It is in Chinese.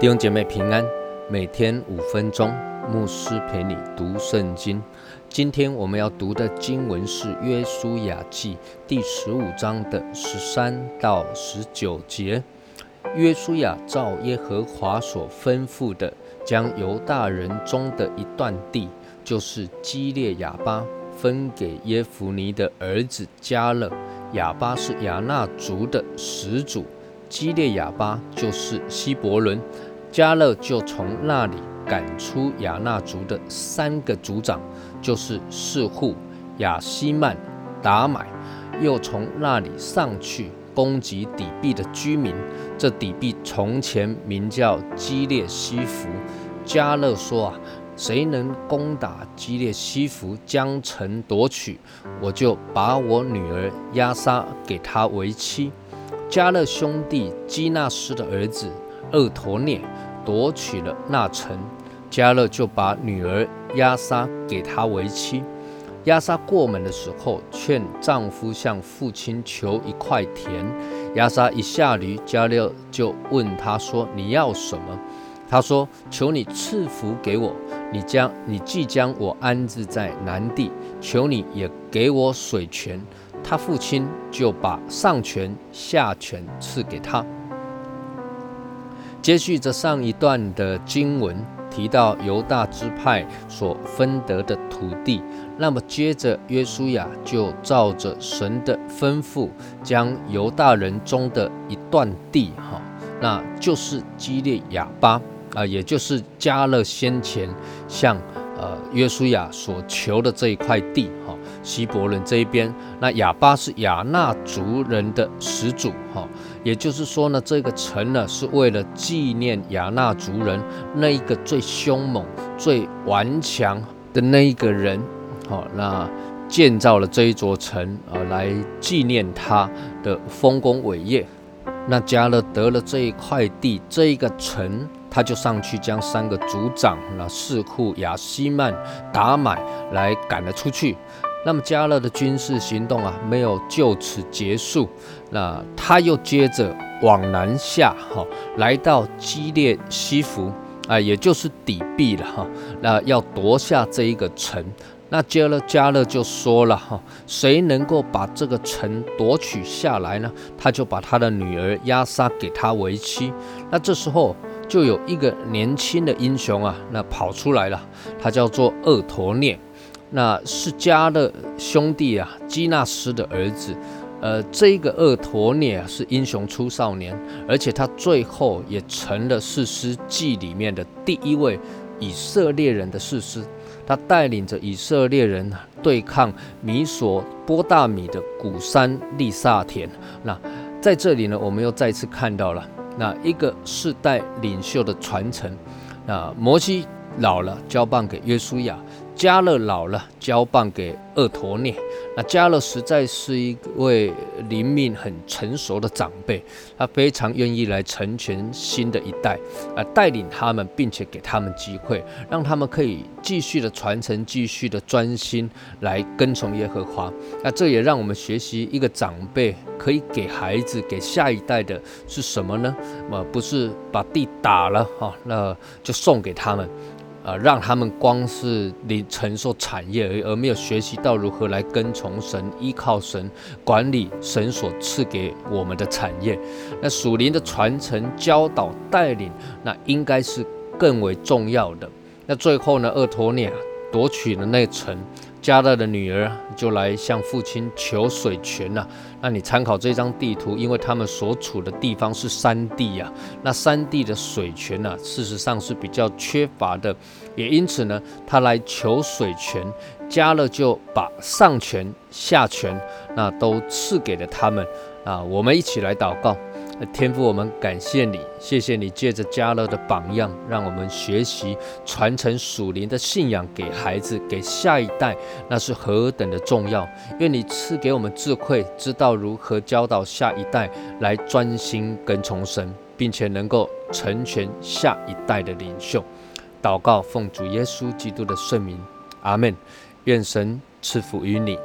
弟兄姐妹平安，每天五分钟，牧师陪你读圣经。今天我们要读的经文是《约书亚记》第十五章的十三到十九节。约书亚照耶和华所吩咐的，将犹大人中的一段地，就是基列亚巴，分给耶弗尼的儿子加勒。亚巴是亚纳族的始祖，基列亚巴就是希伯伦。加勒就从那里赶出亚纳族的三个族长，就是四户、亚西曼、达买，又从那里上去攻击底壁的居民。这底壁从前名叫基列西弗。加勒说：“啊，谁能攻打基列西弗，将城夺取，我就把我女儿亚莎给他为妻。”加勒兄弟基纳斯的儿子。二陀涅夺取了那城，加勒就把女儿亚莎给他为妻。亚莎过门的时候，劝丈夫向父亲求一块田。亚莎一下驴，加勒就问他说：“你要什么？”他说：“求你赐福给我。你将你即将我安置在南地，求你也给我水泉。”他父亲就把上泉下泉赐给他。接续着上一段的经文，提到犹大支派所分得的土地，那么接着约书亚就照着神的吩咐，将犹大人中的一段地，哈，那就是基列亚巴啊，也就是加勒先前向呃约书亚所求的这一块地，哈，希伯伦这一边，那亚巴是亚纳族人的始祖，哈。也就是说呢，这个城呢是为了纪念亚纳族人那一个最凶猛、最顽强的那一个人，好，那建造了这一座城啊，来纪念他的丰功伟业。那加勒得了这一块地，这一个城，他就上去将三个族长，那四库、亚西曼、达买来赶了出去。那么加勒的军事行动啊，没有就此结束。那他又接着往南下，哈，来到基列西弗啊，也就是底壁了，哈。那要夺下这一个城。那加勒加勒就说了，哈，谁能够把这个城夺取下来呢？他就把他的女儿亚莎给他为妻。那这时候就有一个年轻的英雄啊，那跑出来了，他叫做厄陀涅。那是加勒兄弟啊，基纳斯的儿子，呃，这个厄陀涅是英雄出少年，而且他最后也成了士师记里面的第一位以色列人的士师，他带领着以色列人对抗米索波大米的古山利萨田。那在这里呢，我们又再次看到了那一个世代领袖的传承。那摩西老了，交棒给约书亚。加勒老了，交棒给厄陀涅。那加勒实在是一位灵命很成熟的长辈，他非常愿意来成全新的一代，啊，带领他们，并且给他们机会，让他们可以继续的传承，继续的专心来跟从耶和华。那这也让我们学习一个长辈可以给孩子、给下一代的是什么呢？呃，不是把地打了哈，那就送给他们。呃，让他们光是你承受产业而，而没有学习到如何来跟从神、依靠神、管理神所赐给我们的产业。那属灵的传承、教导、带领，那应该是更为重要的。那最后呢，厄托涅夺取了那城。加勒的女儿就来向父亲求水泉呐。那你参考这张地图，因为他们所处的地方是山地呀，那山地的水泉呢，事实上是比较缺乏的，也因此呢，他来求水泉，加勒就把上泉下泉那都赐给了他们啊。我们一起来祷告。天父，我们感谢你，谢谢你借着加勒的榜样，让我们学习传承属灵的信仰给孩子，给下一代，那是何等的重要。愿你赐给我们智慧，知道如何教导下一代来专心跟从神，并且能够成全下一代的领袖。祷告，奉主耶稣基督的圣名，阿门。愿神赐福于你。